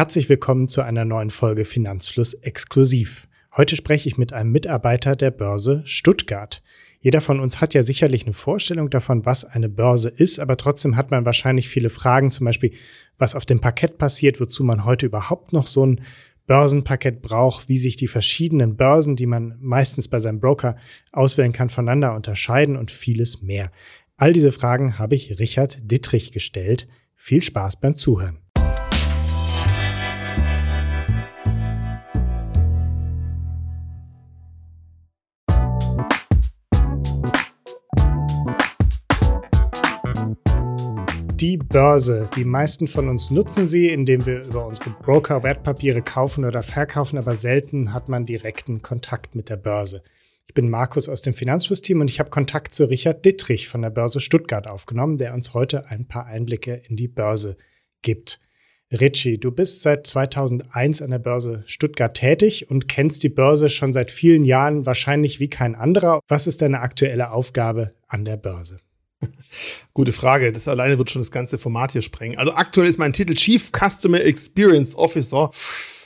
Herzlich willkommen zu einer neuen Folge Finanzfluss exklusiv. Heute spreche ich mit einem Mitarbeiter der Börse Stuttgart. Jeder von uns hat ja sicherlich eine Vorstellung davon, was eine Börse ist, aber trotzdem hat man wahrscheinlich viele Fragen, zum Beispiel, was auf dem Parkett passiert, wozu man heute überhaupt noch so ein Börsenparkett braucht, wie sich die verschiedenen Börsen, die man meistens bei seinem Broker auswählen kann, voneinander unterscheiden und vieles mehr. All diese Fragen habe ich Richard Dittrich gestellt. Viel Spaß beim Zuhören. Die Börse. Die meisten von uns nutzen sie, indem wir über unsere Broker Wertpapiere kaufen oder verkaufen, aber selten hat man direkten Kontakt mit der Börse. Ich bin Markus aus dem Finanzflussteam und ich habe Kontakt zu Richard Dittrich von der Börse Stuttgart aufgenommen, der uns heute ein paar Einblicke in die Börse gibt. Richie, du bist seit 2001 an der Börse Stuttgart tätig und kennst die Börse schon seit vielen Jahren wahrscheinlich wie kein anderer. Was ist deine aktuelle Aufgabe an der Börse? Gute Frage. Das alleine wird schon das ganze Format hier sprengen. Also aktuell ist mein Titel Chief Customer Experience Officer.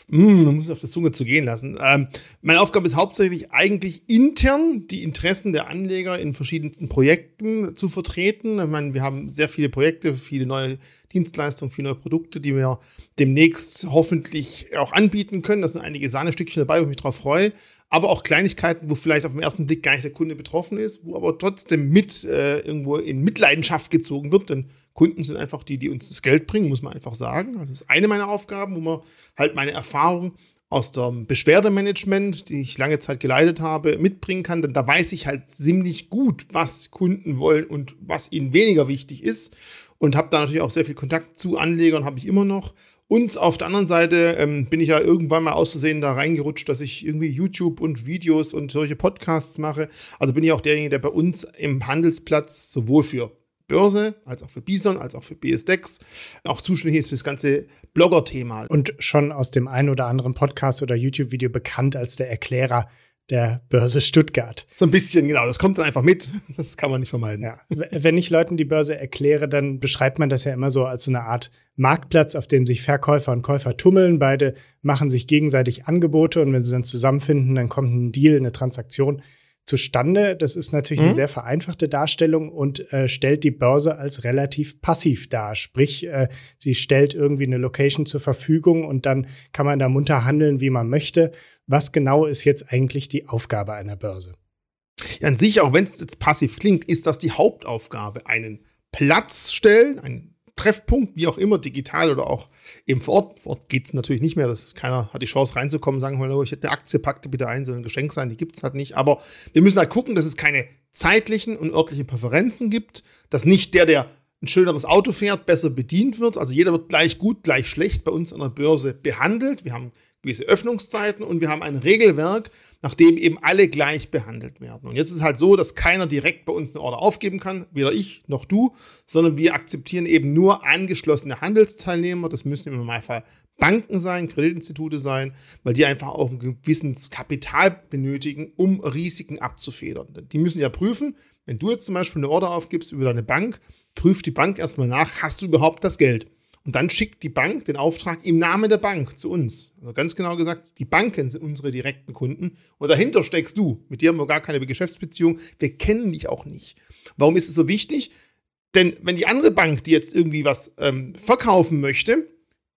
Mm, man muss auf der Zunge zu gehen lassen. Ähm, meine Aufgabe ist hauptsächlich eigentlich intern die Interessen der Anleger in verschiedensten Projekten zu vertreten. Ich meine, wir haben sehr viele Projekte, viele neue Dienstleistungen, viele neue Produkte, die wir demnächst hoffentlich auch anbieten können. Da sind einige Sahnestückchen dabei, wo ich mich drauf freue aber auch Kleinigkeiten, wo vielleicht auf den ersten Blick gar nicht der Kunde betroffen ist, wo aber trotzdem mit äh, irgendwo in Mitleidenschaft gezogen wird, denn Kunden sind einfach die, die uns das Geld bringen, muss man einfach sagen. Das ist eine meiner Aufgaben, wo man halt meine Erfahrung aus dem Beschwerdemanagement, die ich lange Zeit geleitet habe, mitbringen kann, denn da weiß ich halt ziemlich gut, was Kunden wollen und was ihnen weniger wichtig ist. Und habe da natürlich auch sehr viel Kontakt zu Anlegern, habe ich immer noch und auf der anderen Seite ähm, bin ich ja irgendwann mal auszusehen da reingerutscht, dass ich irgendwie YouTube und Videos und solche Podcasts mache. Also bin ich auch derjenige, der bei uns im Handelsplatz sowohl für Börse, als auch für Bison, als auch für BSDEX, auch zuständig ist für das ganze Blogger-Thema. Und schon aus dem einen oder anderen Podcast oder YouTube-Video bekannt als der Erklärer der Börse Stuttgart. So ein bisschen, genau. Das kommt dann einfach mit. Das kann man nicht vermeiden. Ja. Wenn ich Leuten die Börse erkläre, dann beschreibt man das ja immer so als so eine Art Marktplatz, auf dem sich Verkäufer und Käufer tummeln. Beide machen sich gegenseitig Angebote und wenn sie dann zusammenfinden, dann kommt ein Deal, eine Transaktion zustande. Das ist natürlich mhm. eine sehr vereinfachte Darstellung und äh, stellt die Börse als relativ passiv dar. Sprich, äh, sie stellt irgendwie eine Location zur Verfügung und dann kann man da munter handeln, wie man möchte. Was genau ist jetzt eigentlich die Aufgabe einer Börse? Ja, an sich, auch wenn es jetzt passiv klingt, ist das die Hauptaufgabe. Einen Platz stellen, einen Treffpunkt, wie auch immer, digital oder auch eben vor Ort. Vor Ort geht es natürlich nicht mehr. Das, keiner hat die Chance reinzukommen, sagen, oh, ich hätte eine Aktie, packte bitte ein, soll ein Geschenk sein, die gibt es halt nicht. Aber wir müssen halt gucken, dass es keine zeitlichen und örtlichen Präferenzen gibt, dass nicht der, der ein schöneres Auto fährt, besser bedient wird. Also jeder wird gleich gut, gleich schlecht bei uns an der Börse behandelt. Wir haben gewisse Öffnungszeiten und wir haben ein Regelwerk, nach dem eben alle gleich behandelt werden. Und jetzt ist es halt so, dass keiner direkt bei uns eine Order aufgeben kann, weder ich noch du, sondern wir akzeptieren eben nur angeschlossene Handelsteilnehmer. Das müssen im Normalfall Banken sein, Kreditinstitute sein, weil die einfach auch ein gewisses Kapital benötigen, um Risiken abzufedern. Die müssen ja prüfen, wenn du jetzt zum Beispiel eine Order aufgibst über deine Bank, prüft die Bank erstmal nach, hast du überhaupt das Geld? Und dann schickt die Bank den Auftrag im Namen der Bank zu uns. Also ganz genau gesagt, die Banken sind unsere direkten Kunden und dahinter steckst du. Mit dir haben wir gar keine Geschäftsbeziehung. Wir kennen dich auch nicht. Warum ist es so wichtig? Denn wenn die andere Bank, die jetzt irgendwie was ähm, verkaufen möchte,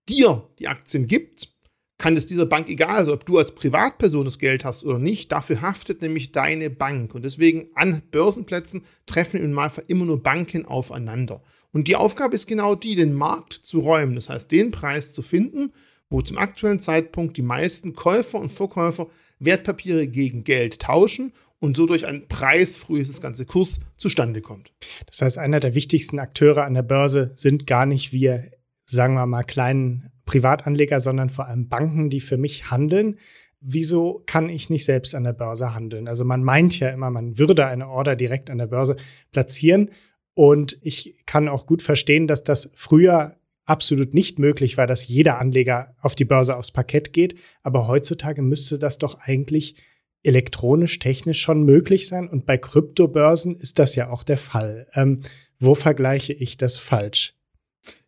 dir die Aktien gibt, kann es dieser Bank egal sein, ob du als Privatperson das Geld hast oder nicht. Dafür haftet nämlich deine Bank. Und deswegen an Börsenplätzen treffen im Normalfall immer nur Banken aufeinander. Und die Aufgabe ist genau die, den Markt zu räumen. Das heißt, den Preis zu finden, wo zum aktuellen Zeitpunkt die meisten Käufer und Verkäufer Wertpapiere gegen Geld tauschen und so durch einen preisfrühes ganze Kurs zustande kommt. Das heißt, einer der wichtigsten Akteure an der Börse sind gar nicht wir, sagen wir mal, kleinen Privatanleger, sondern vor allem Banken, die für mich handeln. Wieso kann ich nicht selbst an der Börse handeln? Also man meint ja immer, man würde eine Order direkt an der Börse platzieren. Und ich kann auch gut verstehen, dass das früher absolut nicht möglich war, dass jeder Anleger auf die Börse aufs Parkett geht. Aber heutzutage müsste das doch eigentlich elektronisch, technisch schon möglich sein. Und bei Kryptobörsen ist das ja auch der Fall. Ähm, wo vergleiche ich das falsch?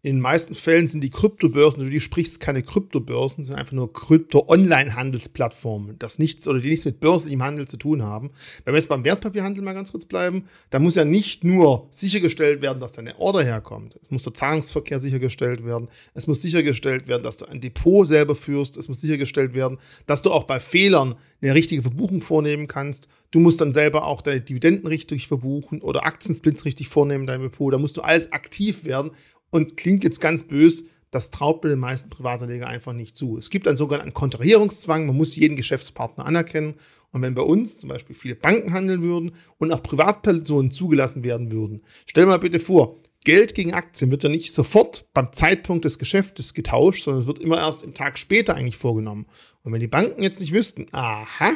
In den meisten Fällen sind die Kryptobörsen, du die sprichst, keine Kryptobörsen, sind einfach nur Krypto-Online-Handelsplattformen, das nichts oder die nichts mit börslichem Handel zu tun haben. Wenn wir jetzt beim Wertpapierhandel mal ganz kurz bleiben, da muss ja nicht nur sichergestellt werden, dass deine Order herkommt. Es muss der Zahlungsverkehr sichergestellt werden. Es muss sichergestellt werden, dass du ein Depot selber führst. Es muss sichergestellt werden, dass du auch bei Fehlern eine richtige Verbuchung vornehmen kannst. Du musst dann selber auch deine Dividenden richtig verbuchen oder Aktiensplits richtig vornehmen in deinem Depot. Da musst du alles aktiv werden und klingt jetzt ganz bös, das traut mir den meisten Privatanleger einfach nicht zu. Es gibt einen sogenannten Kontrahierungszwang, man muss jeden Geschäftspartner anerkennen. Und wenn bei uns zum Beispiel viele Banken handeln würden und auch Privatpersonen zugelassen werden würden, stell mal bitte vor, Geld gegen Aktien wird ja nicht sofort beim Zeitpunkt des Geschäftes getauscht, sondern es wird immer erst im Tag später eigentlich vorgenommen. Und wenn die Banken jetzt nicht wüssten, aha,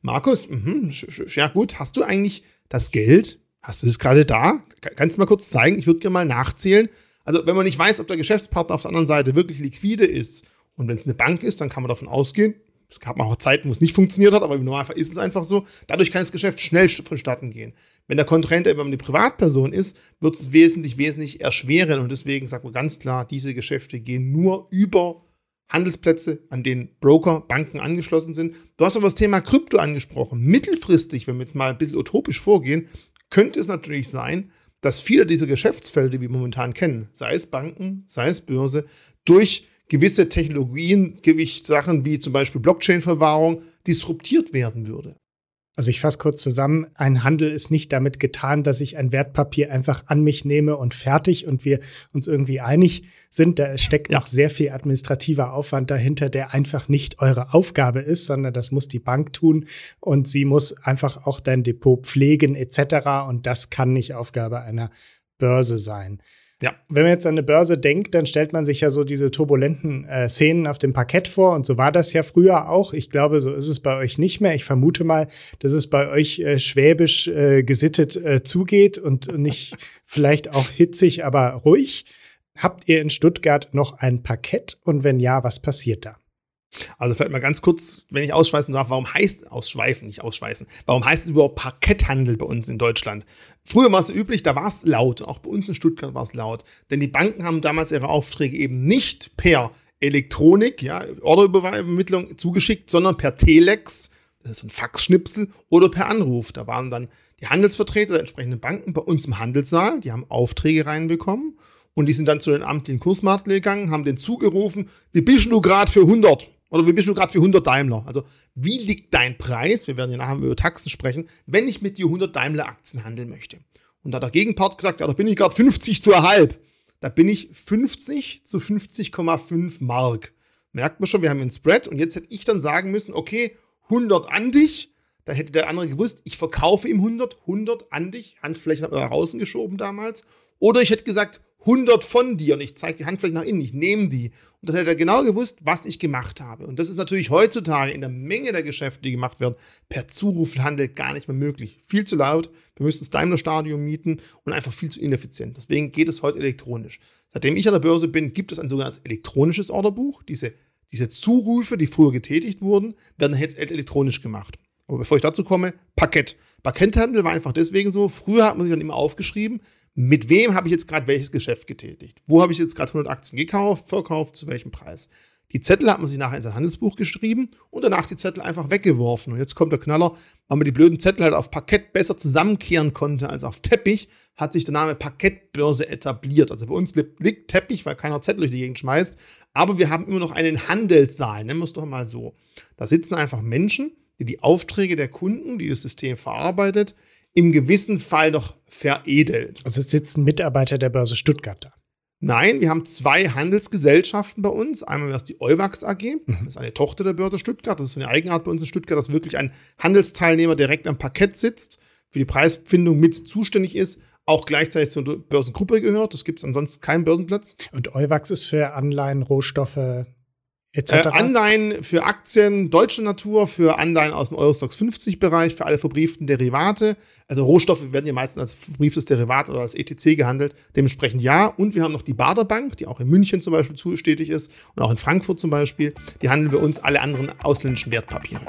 Markus, mh, ja gut, hast du eigentlich das Geld? Hast du das gerade da? Kannst du mal kurz zeigen? Ich würde gerne mal nachzählen. Also wenn man nicht weiß, ob der Geschäftspartner auf der anderen Seite wirklich liquide ist und wenn es eine Bank ist, dann kann man davon ausgehen, es gab auch Zeiten, wo es nicht funktioniert hat, aber im Normalfall ist es einfach so. Dadurch kann das Geschäft schnell vonstatten gehen. Wenn der Kontrahent eben eine Privatperson ist, wird es wesentlich, wesentlich erschweren. Und deswegen sagt man ganz klar, diese Geschäfte gehen nur über Handelsplätze, an denen Broker, Banken angeschlossen sind. Du hast aber das Thema Krypto angesprochen. Mittelfristig, wenn wir jetzt mal ein bisschen utopisch vorgehen, könnte es natürlich sein, dass viele dieser Geschäftsfelder, die wir momentan kennen, sei es Banken, sei es Börse, durch gewisse Technologien, Gewichtssachen wie zum Beispiel Blockchain-Verwahrung disruptiert werden würde. Also ich fasse kurz zusammen, ein Handel ist nicht damit getan, dass ich ein Wertpapier einfach an mich nehme und fertig und wir uns irgendwie einig sind. Da steckt ja. noch sehr viel administrativer Aufwand dahinter, der einfach nicht eure Aufgabe ist, sondern das muss die Bank tun und sie muss einfach auch dein Depot pflegen etc. Und das kann nicht Aufgabe einer Börse sein. Ja. Wenn man jetzt an eine Börse denkt, dann stellt man sich ja so diese turbulenten äh, Szenen auf dem Parkett vor. Und so war das ja früher auch. Ich glaube, so ist es bei euch nicht mehr. Ich vermute mal, dass es bei euch äh, schwäbisch äh, gesittet äh, zugeht und nicht vielleicht auch hitzig, aber ruhig. Habt ihr in Stuttgart noch ein Parkett? Und wenn ja, was passiert da? Also vielleicht mal ganz kurz, wenn ich ausschweißen darf, warum heißt ausschweifen, nicht ausschweißen, warum heißt es überhaupt Parketthandel bei uns in Deutschland? Früher war es üblich, da war es laut, auch bei uns in Stuttgart war es laut, denn die Banken haben damals ihre Aufträge eben nicht per Elektronik, ja, Orderübermittlung zugeschickt, sondern per Telex, das ist ein Faxschnipsel, oder per Anruf. Da waren dann die Handelsvertreter der entsprechenden Banken bei uns im Handelssaal, die haben Aufträge reinbekommen und die sind dann zu den amtlichen Kursmarkt gegangen, haben den zugerufen, wie bist du gerade für 100? Oder wie bist du gerade für 100 Daimler? Also, wie liegt dein Preis? Wir werden ja nachher über Taxen sprechen, wenn ich mit dir 100 Daimler-Aktien handeln möchte. Und da hat der Gegenpart gesagt, ja, da bin ich gerade 50 zu halb. Da bin ich 50 zu 50,5 Mark. Merkt man schon, wir haben einen Spread. Und jetzt hätte ich dann sagen müssen, okay, 100 an dich. Da hätte der andere gewusst, ich verkaufe ihm 100, 100 an dich. Handfläche hat man nach außen geschoben damals. Oder ich hätte gesagt, 100 von dir und ich zeige die Handfläche nach innen, ich nehme die. Und dann hätte er genau gewusst, was ich gemacht habe. Und das ist natürlich heutzutage in der Menge der Geschäfte, die gemacht werden, per Zurufhandel gar nicht mehr möglich. Viel zu laut, wir müssten das Daimler-Stadion mieten und einfach viel zu ineffizient. Deswegen geht es heute elektronisch. Seitdem ich an der Börse bin, gibt es ein sogenanntes elektronisches Orderbuch. Diese, diese Zurufe, die früher getätigt wurden, werden jetzt elektronisch gemacht. Aber bevor ich dazu komme, Parkett. Parketthandel war einfach deswegen so. Früher hat man sich dann immer aufgeschrieben, mit wem habe ich jetzt gerade welches Geschäft getätigt? Wo habe ich jetzt gerade 100 Aktien gekauft, verkauft, zu welchem Preis? Die Zettel hat man sich nachher in sein Handelsbuch geschrieben und danach die Zettel einfach weggeworfen. Und jetzt kommt der Knaller, weil man die blöden Zettel halt auf Parkett besser zusammenkehren konnte als auf Teppich, hat sich der Name Parkettbörse etabliert. Also bei uns liegt Teppich, weil keiner Zettel durch die Gegend schmeißt. Aber wir haben immer noch einen Handelssaal, nennen wir es doch mal so. Da sitzen einfach Menschen, die die Aufträge der Kunden, die das System verarbeitet, im gewissen Fall noch veredelt. Also es sitzen Mitarbeiter der Börse Stuttgart da. Nein, wir haben zwei Handelsgesellschaften bei uns. Einmal es die Euwax AG, mhm. das ist eine Tochter der Börse Stuttgart. Das ist eine Eigenart bei uns in Stuttgart, dass wirklich ein Handelsteilnehmer direkt am Parkett sitzt, für die Preisfindung mit zuständig ist, auch gleichzeitig zur Börsengruppe gehört. Das gibt es ansonsten keinen Börsenplatz. Und Euwax ist für Anleihen, Rohstoffe, äh, Anleihen für Aktien deutscher Natur, für Anleihen aus dem Eurostox 50 Bereich, für alle verbrieften Derivate. Also Rohstoffe werden ja meistens als verbrieftes Derivat oder als ETC gehandelt. Dementsprechend ja. Und wir haben noch die Bader Bank, die auch in München zum Beispiel zustätig ist und auch in Frankfurt zum Beispiel. Die handeln wir uns alle anderen ausländischen Wertpapiere.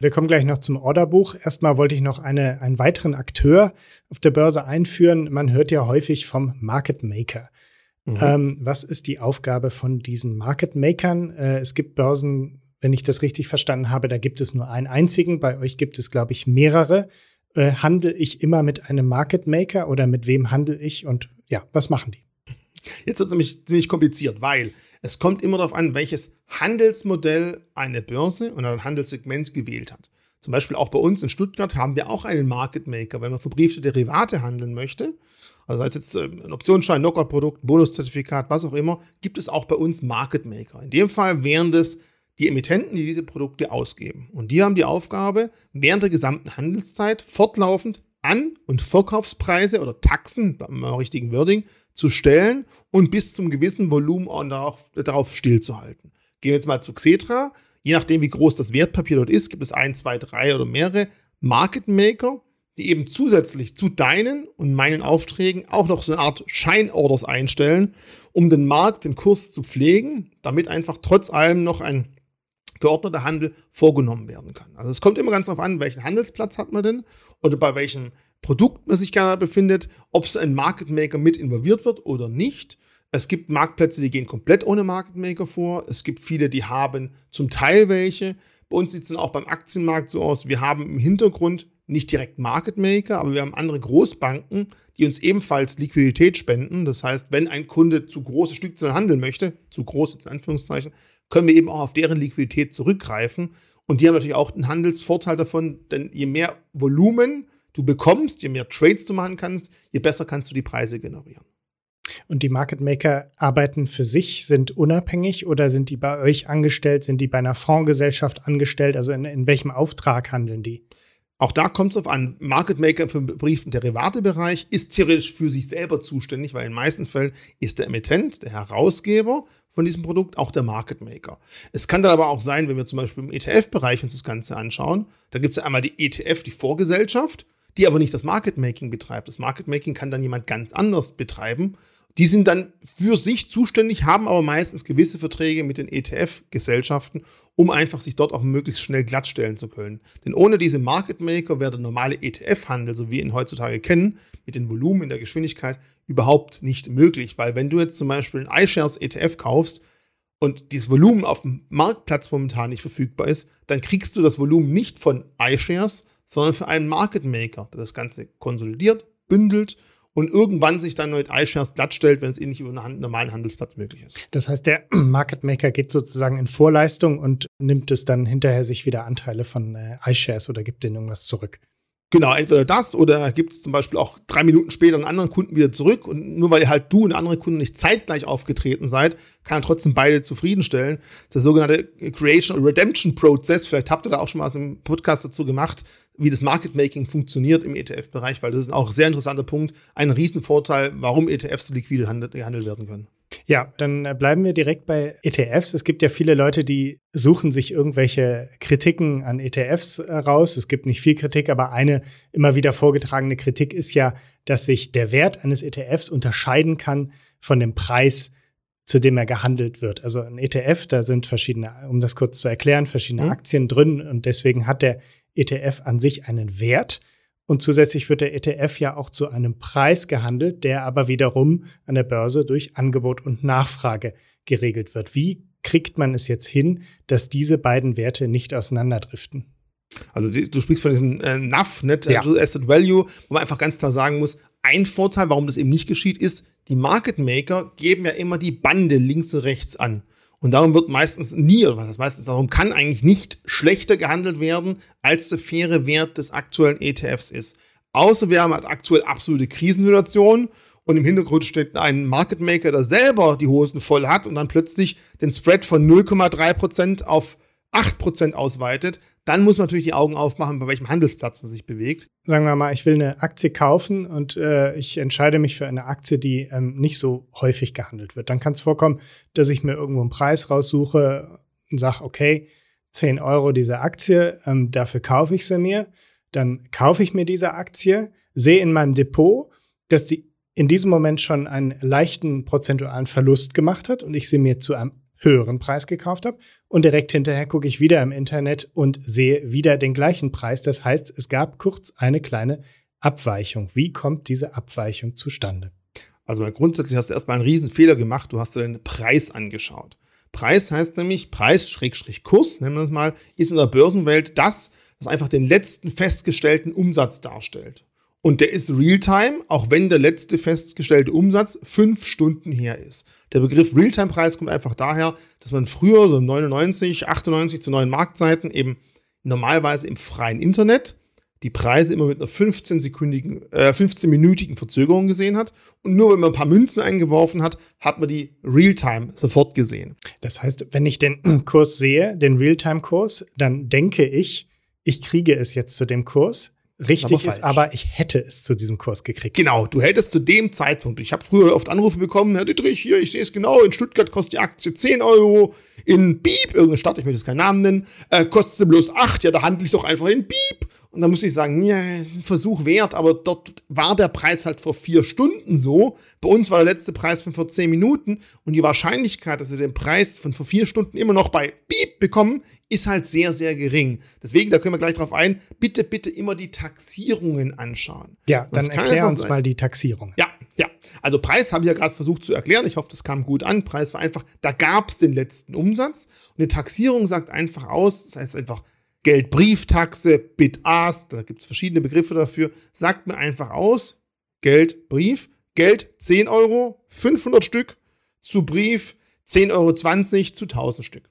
Wir kommen gleich noch zum Orderbuch. Erstmal wollte ich noch eine, einen weiteren Akteur auf der Börse einführen. Man hört ja häufig vom Market Maker. Mhm. Ähm, was ist die Aufgabe von diesen Market Makern? Äh, es gibt Börsen, wenn ich das richtig verstanden habe, da gibt es nur einen einzigen. Bei euch gibt es, glaube ich, mehrere. Äh, handle ich immer mit einem Market Maker oder mit wem handle ich und ja, was machen die? Jetzt wird es nämlich ziemlich kompliziert, weil es kommt immer darauf an, welches Handelsmodell eine Börse und ein Handelssegment gewählt hat. Zum Beispiel auch bei uns in Stuttgart haben wir auch einen Market Maker, wenn man verbriefte Derivate handeln möchte. Also als jetzt ähm, ein Optionsschein, Knockout-Produkt, Bonuszertifikat, was auch immer, gibt es auch bei uns Market Maker. In dem Fall wären das die Emittenten, die diese Produkte ausgeben. Und die haben die Aufgabe, während der gesamten Handelszeit fortlaufend An- und Verkaufspreise oder Taxen, im richtigen Wording, zu stellen und bis zum gewissen Volumen darauf, darauf stillzuhalten. Gehen wir jetzt mal zu Xetra. Je nachdem, wie groß das Wertpapier dort ist, gibt es ein, zwei, drei oder mehrere Market Maker, die eben zusätzlich zu deinen und meinen Aufträgen auch noch so eine Art Scheinorders einstellen, um den Markt, den Kurs zu pflegen, damit einfach trotz allem noch ein geordneter Handel vorgenommen werden kann. Also es kommt immer ganz darauf an, welchen Handelsplatz hat man denn oder bei welchem Produkt man sich gerade befindet, ob es ein Market Maker mit involviert wird oder nicht. Es gibt Marktplätze, die gehen komplett ohne Market Maker vor. Es gibt viele, die haben zum Teil welche. Bei uns sieht es dann auch beim Aktienmarkt so aus. Wir haben im Hintergrund nicht direkt Market Maker, aber wir haben andere Großbanken, die uns ebenfalls Liquidität spenden. Das heißt, wenn ein Kunde zu große Stückzahlen handeln möchte, zu groß jetzt Anführungszeichen, können wir eben auch auf deren Liquidität zurückgreifen. Und die haben natürlich auch einen Handelsvorteil davon, denn je mehr Volumen du bekommst, je mehr Trades du machen kannst, je besser kannst du die Preise generieren. Und die Market Maker arbeiten für sich, sind unabhängig oder sind die bei euch angestellt? Sind die bei einer Fondsgesellschaft angestellt? Also in, in welchem Auftrag handeln die? Auch da kommt es auf an. Market Maker für den Brief- und Derivatebereich ist theoretisch für sich selber zuständig, weil in den meisten Fällen ist der Emittent, der Herausgeber von diesem Produkt auch der Market Maker. Es kann dann aber auch sein, wenn wir zum Beispiel im ETF-Bereich uns das Ganze anschauen, da gibt es ja einmal die ETF, die Vorgesellschaft, die aber nicht das Market Making betreibt. Das Market Making kann dann jemand ganz anders betreiben die sind dann für sich zuständig, haben aber meistens gewisse Verträge mit den ETF-Gesellschaften, um einfach sich dort auch möglichst schnell glattstellen zu können. Denn ohne diese Market Maker wäre der normale ETF-Handel, so wie wir ihn heutzutage kennen, mit den Volumen in der Geschwindigkeit überhaupt nicht möglich. Weil wenn du jetzt zum Beispiel einen iShares ETF kaufst und dieses Volumen auf dem Marktplatz momentan nicht verfügbar ist, dann kriegst du das Volumen nicht von iShares, sondern für einen Market Maker, der das Ganze konsolidiert, bündelt und irgendwann sich dann mit iShares glattstellt, wenn es eh nicht über einen normalen Handelsplatz möglich ist. Das heißt, der Market Maker geht sozusagen in Vorleistung und nimmt es dann hinterher sich wieder Anteile von äh, iShares oder gibt denen irgendwas zurück. Genau, entweder das oder gibt es zum Beispiel auch drei Minuten später einen anderen Kunden wieder zurück und nur weil halt du und andere Kunden nicht zeitgleich aufgetreten seid, kann er trotzdem beide zufriedenstellen. Der sogenannte Creation Redemption Prozess, vielleicht habt ihr da auch schon mal was im Podcast dazu gemacht, wie das Market Making funktioniert im ETF-Bereich, weil das ist auch ein sehr interessanter Punkt, ein Riesenvorteil, warum ETFs so liquide gehandelt werden können. Ja, dann äh, bleiben wir direkt bei ETFs. Es gibt ja viele Leute, die suchen sich irgendwelche Kritiken an ETFs äh, raus. Es gibt nicht viel Kritik, aber eine immer wieder vorgetragene Kritik ist ja, dass sich der Wert eines ETFs unterscheiden kann von dem Preis, zu dem er gehandelt wird. Also ein ETF, da sind verschiedene, um das kurz zu erklären, verschiedene mhm. Aktien drin und deswegen hat der ETF an sich einen Wert. Und zusätzlich wird der ETF ja auch zu einem Preis gehandelt, der aber wiederum an der Börse durch Angebot und Nachfrage geregelt wird. Wie kriegt man es jetzt hin, dass diese beiden Werte nicht auseinanderdriften? Also du sprichst von diesem äh, NAV, Net ja. Asset Value, wo man einfach ganz klar sagen muss, ein Vorteil, warum das eben nicht geschieht, ist, die Market Maker geben ja immer die Bande links und rechts an. Und darum wird meistens nie, oder was heißt meistens, darum kann eigentlich nicht schlechter gehandelt werden, als der faire Wert des aktuellen ETFs ist. Außer wir haben halt aktuell absolute Krisensituationen und im Hintergrund steht ein Market Maker, der selber die Hosen voll hat und dann plötzlich den Spread von 0,3% auf 8% ausweitet, dann muss man natürlich die Augen aufmachen, bei welchem Handelsplatz man sich bewegt. Sagen wir mal, ich will eine Aktie kaufen und äh, ich entscheide mich für eine Aktie, die ähm, nicht so häufig gehandelt wird. Dann kann es vorkommen, dass ich mir irgendwo einen Preis raussuche und sage, okay, 10 Euro diese Aktie, ähm, dafür kaufe ich sie mir. Dann kaufe ich mir diese Aktie, sehe in meinem Depot, dass die in diesem Moment schon einen leichten prozentualen Verlust gemacht hat und ich sie mir zu einem höheren Preis gekauft habe und direkt hinterher gucke ich wieder im Internet und sehe wieder den gleichen Preis. Das heißt, es gab kurz eine kleine Abweichung. Wie kommt diese Abweichung zustande? Also grundsätzlich hast du erstmal einen riesen Fehler gemacht. Du hast dir den Preis angeschaut. Preis heißt nämlich Preis-Kurs, nennen wir das mal, ist in der Börsenwelt das, was einfach den letzten festgestellten Umsatz darstellt. Und der ist Realtime, auch wenn der letzte festgestellte Umsatz fünf Stunden her ist. Der Begriff Realtime-Preis kommt einfach daher, dass man früher, so 99, 98 zu neuen Marktzeiten, eben normalerweise im freien Internet die Preise immer mit einer 15-sekündigen, äh, 15-minütigen Verzögerung gesehen hat. Und nur wenn man ein paar Münzen eingeworfen hat, hat man die Realtime sofort gesehen. Das heißt, wenn ich den Kurs sehe, den Realtime-Kurs, dann denke ich, ich kriege es jetzt zu dem Kurs. Richtig ist aber, ist aber, ich hätte es zu diesem Kurs gekriegt. Genau, du hättest zu dem Zeitpunkt. Ich habe früher oft Anrufe bekommen, Herr Dietrich, hier, ich sehe es genau, in Stuttgart kostet die Aktie 10 Euro, in Bieb, irgendeine Stadt, ich möchte jetzt keinen Namen nennen, äh, kostet sie bloß 8, ja, da handle ich doch einfach in Bieb. Und da muss ich sagen, ja, ist ein Versuch wert, aber dort war der Preis halt vor vier Stunden so. Bei uns war der letzte Preis von vor zehn Minuten und die Wahrscheinlichkeit, dass sie den Preis von vor vier Stunden immer noch bei Beep bekommen, ist halt sehr, sehr gering. Deswegen, da können wir gleich drauf ein, bitte, bitte immer die Taxierungen anschauen. Ja, dann erklär uns sein. mal die Taxierung. Ja, ja. Also Preis habe ich ja gerade versucht zu erklären. Ich hoffe, das kam gut an. Preis war einfach, da gab es den letzten Umsatz. Und die Taxierung sagt einfach aus, das heißt einfach, Geldbrieftaxe, Bit-Ask, da gibt es verschiedene Begriffe dafür, sagt mir einfach aus, Geld, Brief, Geld 10 Euro, 500 Stück, zu Brief 10,20 Euro zu 1000 Stück.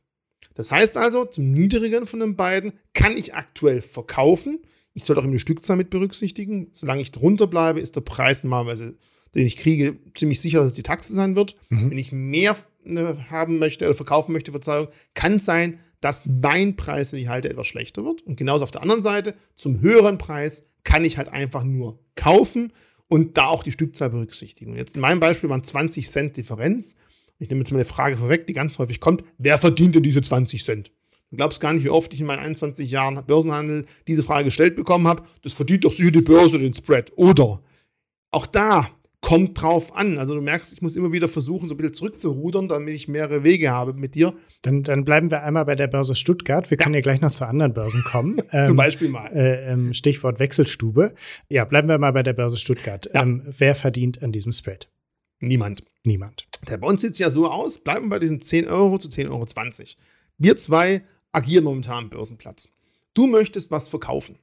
Das heißt also, zum niedrigeren von den beiden kann ich aktuell verkaufen. Ich soll auch immer die Stückzahl mit berücksichtigen. Solange ich drunter bleibe, ist der Preis normalerweise, den ich kriege, ziemlich sicher, dass es die Taxe sein wird. Mhm. Wenn ich mehr äh, haben möchte oder verkaufen möchte, Verzeihung, kann es sein, dass mein Preis, den ich halte, etwas schlechter wird. Und genauso auf der anderen Seite, zum höheren Preis kann ich halt einfach nur kaufen und da auch die Stückzahl berücksichtigen. Und jetzt in meinem Beispiel waren 20 Cent Differenz. Ich nehme jetzt mal eine Frage vorweg, die ganz häufig kommt. Wer verdient denn diese 20 Cent? Du glaubst gar nicht, wie oft ich in meinen 21 Jahren Börsenhandel diese Frage gestellt bekommen habe. Das verdient doch sicher die Börse den Spread. Oder auch da kommt drauf an. Also du merkst, ich muss immer wieder versuchen, so ein bisschen zurückzurudern, damit ich mehrere Wege habe mit dir. Dann, dann bleiben wir einmal bei der Börse Stuttgart. Wir ja. können ja gleich noch zu anderen Börsen kommen. ähm, Zum Beispiel mal. Äh, ähm, Stichwort Wechselstube. Ja, bleiben wir mal bei der Börse Stuttgart. Ja. Ähm, wer verdient an diesem Spread? Niemand. Niemand. Der uns sieht ja so aus, bleiben wir bei diesen 10 Euro zu 10,20 Euro. Wir zwei agieren momentan am Börsenplatz. Du möchtest was verkaufen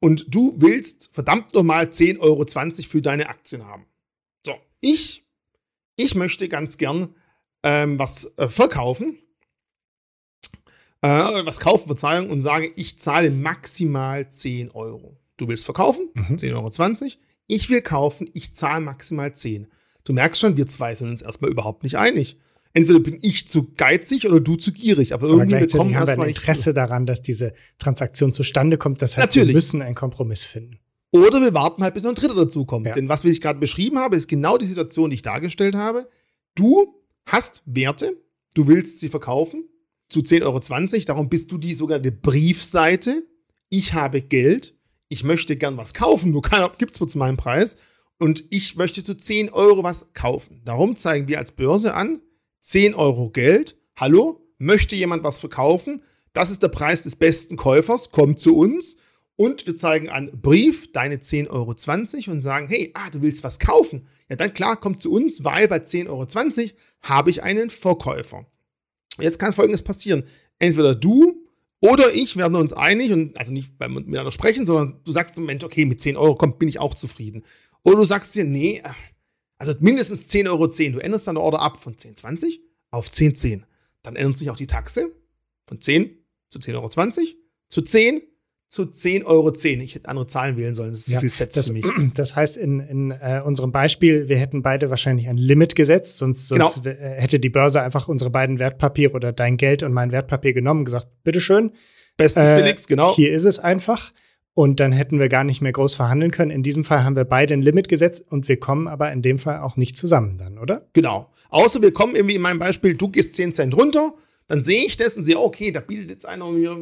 und du willst verdammt nochmal 10,20 Euro für deine Aktien haben. So, ich, ich möchte ganz gern ähm, was äh, verkaufen, äh, was kaufen, Verzeihung, und sage, ich zahle maximal 10 Euro. Du willst verkaufen, mhm. 10,20 Euro. Ich will kaufen, ich zahle maximal 10. Du merkst schon, wir zwei sind uns erstmal überhaupt nicht einig entweder bin ich zu geizig oder du zu gierig. Aber, irgendwie aber gleichzeitig haben wir ein Interesse daran, dass diese Transaktion zustande kommt. Das heißt, Natürlich. wir müssen einen Kompromiss finden. Oder wir warten halt, bis noch ein Dritter dazukommt. Ja. Denn was ich gerade beschrieben habe, ist genau die Situation, die ich dargestellt habe. Du hast Werte, du willst sie verkaufen zu 10,20 Euro. Darum bist du die sogenannte Briefseite. Ich habe Geld, ich möchte gern was kaufen, nur keiner gibt es zu meinem Preis. Und ich möchte zu 10 Euro was kaufen. Darum zeigen wir als Börse an, 10 Euro Geld. Hallo, möchte jemand was verkaufen? Das ist der Preis des besten Käufers, kommt zu uns. Und wir zeigen an Brief deine 10,20 Euro und sagen, hey, ah, du willst was kaufen. Ja, dann klar, kommt zu uns, weil bei 10,20 Euro habe ich einen Verkäufer. Jetzt kann Folgendes passieren. Entweder du oder ich werden uns einig und also nicht beim miteinander sprechen, sondern du sagst im Moment, okay, mit 10 Euro kommt, bin ich auch zufrieden. Oder du sagst dir, nee, also mindestens 10,10 Euro. Du änderst deine Order ab von 10,20 auf 10,10. Dann ändert sich auch die Taxe von 10 zu 10,20 Euro zu 10 zu 10,10 Euro. Ich hätte andere Zahlen wählen sollen. Das ist ja, viel Z das, für mich. Das heißt, in, in äh, unserem Beispiel, wir hätten beide wahrscheinlich ein Limit gesetzt, sonst, sonst genau. hätte die Börse einfach unsere beiden Wertpapiere oder dein Geld und mein Wertpapier genommen und gesagt, bitteschön. Bestens äh, billigst, genau. Hier ist es einfach und dann hätten wir gar nicht mehr groß verhandeln können. In diesem Fall haben wir beide ein Limit gesetzt und wir kommen aber in dem Fall auch nicht zusammen dann, oder? Genau. Außer wir kommen irgendwie in meinem Beispiel, du gehst 10 Cent runter, dann sehe ich das und sehe, okay, da bietet jetzt einer mir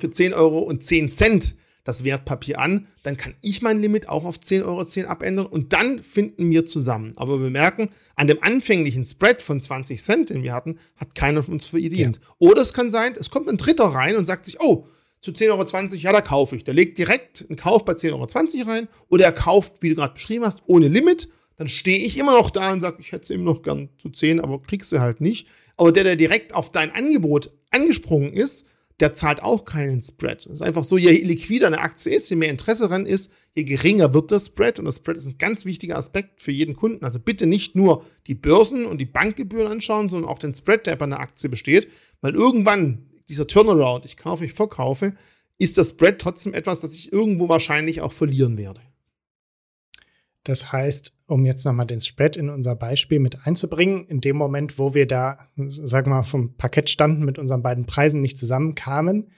für 10 Euro und 10 Cent das Wertpapier an, dann kann ich mein Limit auch auf 10,10 Euro abändern und dann finden wir zusammen. Aber wir merken, an dem anfänglichen Spread von 20 Cent, den wir hatten, hat keiner von uns verdient. Ja. Oder es kann sein, es kommt ein Dritter rein und sagt sich, oh, zu 10,20 Euro, ja, da kaufe ich. Der legt direkt einen Kauf bei 10,20 Euro rein oder er kauft, wie du gerade beschrieben hast, ohne Limit. Dann stehe ich immer noch da und sage, ich hätte es immer noch gern zu 10, aber kriegst du halt nicht. Aber der, der direkt auf dein Angebot angesprungen ist, der zahlt auch keinen Spread. Es ist einfach so, je liquider eine Aktie ist, je mehr Interesse daran ist, je geringer wird der Spread. Und das Spread ist ein ganz wichtiger Aspekt für jeden Kunden. Also bitte nicht nur die Börsen und die Bankgebühren anschauen, sondern auch den Spread, der bei einer Aktie besteht. Weil irgendwann dieser Turnaround, ich kaufe, ich verkaufe, ist das Spread trotzdem etwas, das ich irgendwo wahrscheinlich auch verlieren werde. Das heißt, um jetzt nochmal den Spread in unser Beispiel mit einzubringen, in dem Moment, wo wir da, sagen wir mal, vom Parkett standen, mit unseren beiden Preisen nicht zusammenkamen,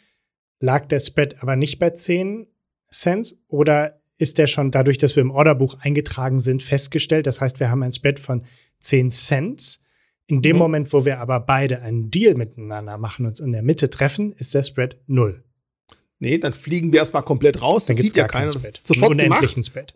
lag der Spread aber nicht bei 10 Cent oder ist der schon dadurch, dass wir im Orderbuch eingetragen sind, festgestellt? Das heißt, wir haben einen Spread von 10 Cent. In dem mhm. Moment, wo wir aber beide einen Deal miteinander machen, uns in der Mitte treffen, ist der Spread null. Nee, dann fliegen wir erstmal komplett raus. Dann das sieht ja keiner. Das ist sofort gemacht. Spread.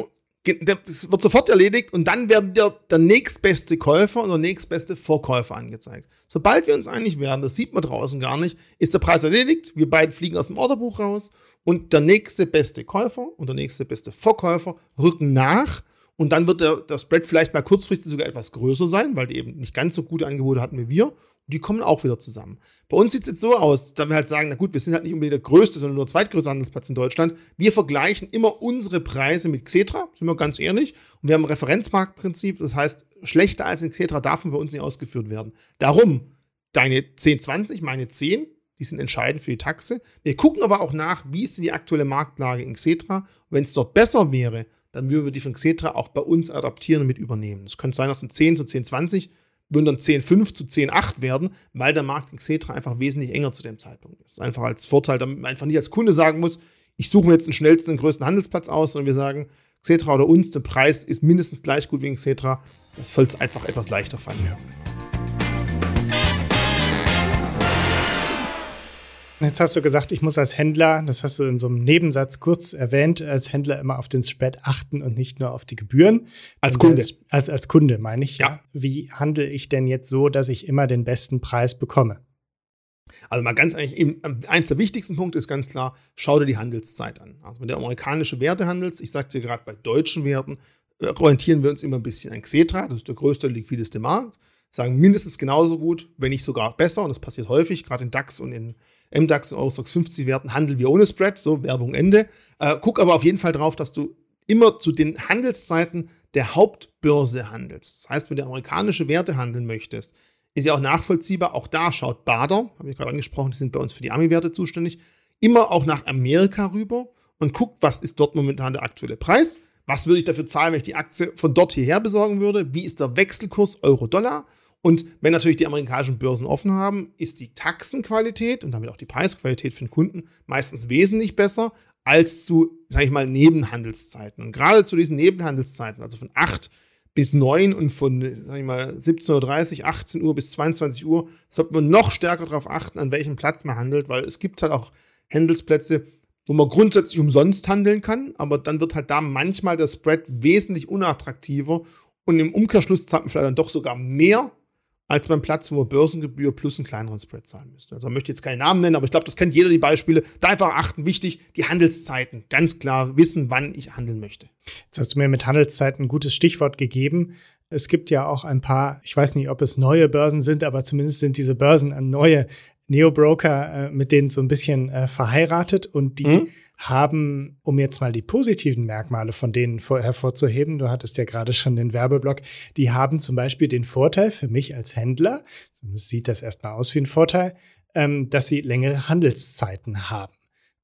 Es wird sofort erledigt und dann werden dir der nächstbeste Käufer und der nächstbeste Verkäufer angezeigt. Sobald wir uns einig werden, das sieht man draußen gar nicht, ist der Preis erledigt. Wir beide fliegen aus dem Orderbuch raus und der nächste beste Käufer und der nächste beste Verkäufer rücken nach und dann wird der, der Spread vielleicht mal kurzfristig sogar etwas größer sein, weil die eben nicht ganz so gute Angebote hatten wie wir. Und die kommen auch wieder zusammen. Bei uns sieht es jetzt so aus, da wir halt sagen, na gut, wir sind halt nicht unbedingt der größte, sondern nur zweitgrößte Handelsplatz in Deutschland. Wir vergleichen immer unsere Preise mit Xetra, sind wir ganz ehrlich. Und wir haben ein Referenzmarktprinzip, das heißt, schlechter als in Xetra darf bei uns nicht ausgeführt werden. Darum, deine 1020, meine 10, die sind entscheidend für die Taxe. Wir gucken aber auch nach, wie ist die aktuelle Marktlage in Xetra. Wenn es dort besser wäre, dann würden wir die von Xetra auch bei uns adaptieren und mit übernehmen. Es könnte sein, dass ein 10 zu 10, 20 würden dann 10, 5 zu 10, 8 werden, weil der Markt in Xetra einfach wesentlich enger zu dem Zeitpunkt ist. Einfach als Vorteil, damit man einfach nicht als Kunde sagen muss, ich suche mir jetzt den schnellsten, den größten Handelsplatz aus, sondern wir sagen, Xetra oder uns, der Preis ist mindestens gleich gut wie in Xetra. Das soll es einfach etwas leichter fallen. Ja. Jetzt hast du gesagt, ich muss als Händler, das hast du in so einem Nebensatz kurz erwähnt, als Händler immer auf den Spread achten und nicht nur auf die Gebühren. Als Kunde. Als, als, als, Kunde meine ich. Ja. ja. Wie handle ich denn jetzt so, dass ich immer den besten Preis bekomme? Also mal ganz eigentlich, eins der wichtigsten Punkte ist ganz klar, schau dir die Handelszeit an. Also wenn du amerikanische Werte handelst, ich sagte dir gerade bei deutschen Werten, äh, orientieren wir uns immer ein bisschen an Xetra, das ist der größte, liquideste Markt sagen mindestens genauso gut, wenn nicht sogar besser. Und das passiert häufig, gerade in DAX und in MDAX und Eurostox 50 Werten handeln wir ohne Spread, so Werbung Ende. Äh, guck aber auf jeden Fall drauf, dass du immer zu den Handelszeiten der Hauptbörse handelst. Das heißt, wenn du amerikanische Werte handeln möchtest, ist ja auch nachvollziehbar. Auch da schaut Bader, habe ich gerade angesprochen, die sind bei uns für die Ami-Werte zuständig, immer auch nach Amerika rüber und guckt, was ist dort momentan der aktuelle Preis was würde ich dafür zahlen, wenn ich die Aktie von dort hierher besorgen würde? Wie ist der Wechselkurs Euro-Dollar? Und wenn natürlich die amerikanischen Börsen offen haben, ist die Taxenqualität und damit auch die Preisqualität für den Kunden meistens wesentlich besser als zu, sage ich mal, Nebenhandelszeiten. Und gerade zu diesen Nebenhandelszeiten, also von 8 bis 9 und von, sag ich mal, 17.30 Uhr, 18 Uhr bis 22 Uhr, sollte man noch stärker darauf achten, an welchem Platz man handelt, weil es gibt halt auch Handelsplätze, wo man grundsätzlich umsonst handeln kann, aber dann wird halt da manchmal der Spread wesentlich unattraktiver und im Umkehrschluss man vielleicht dann doch sogar mehr als beim Platz, wo man Börsengebühr plus einen kleineren Spread zahlen müsste. Also man möchte jetzt keinen Namen nennen, aber ich glaube, das kennt jeder die Beispiele. Da einfach achten, wichtig, die Handelszeiten. Ganz klar wissen, wann ich handeln möchte. Jetzt hast du mir mit Handelszeiten ein gutes Stichwort gegeben. Es gibt ja auch ein paar, ich weiß nicht, ob es neue Börsen sind, aber zumindest sind diese Börsen an neue Neo-Broker äh, mit denen so ein bisschen äh, verheiratet und die mhm. haben, um jetzt mal die positiven Merkmale von denen vor, hervorzuheben, du hattest ja gerade schon den Werbeblock, die haben zum Beispiel den Vorteil für mich als Händler, sieht das erstmal aus wie ein Vorteil, ähm, dass sie längere Handelszeiten haben.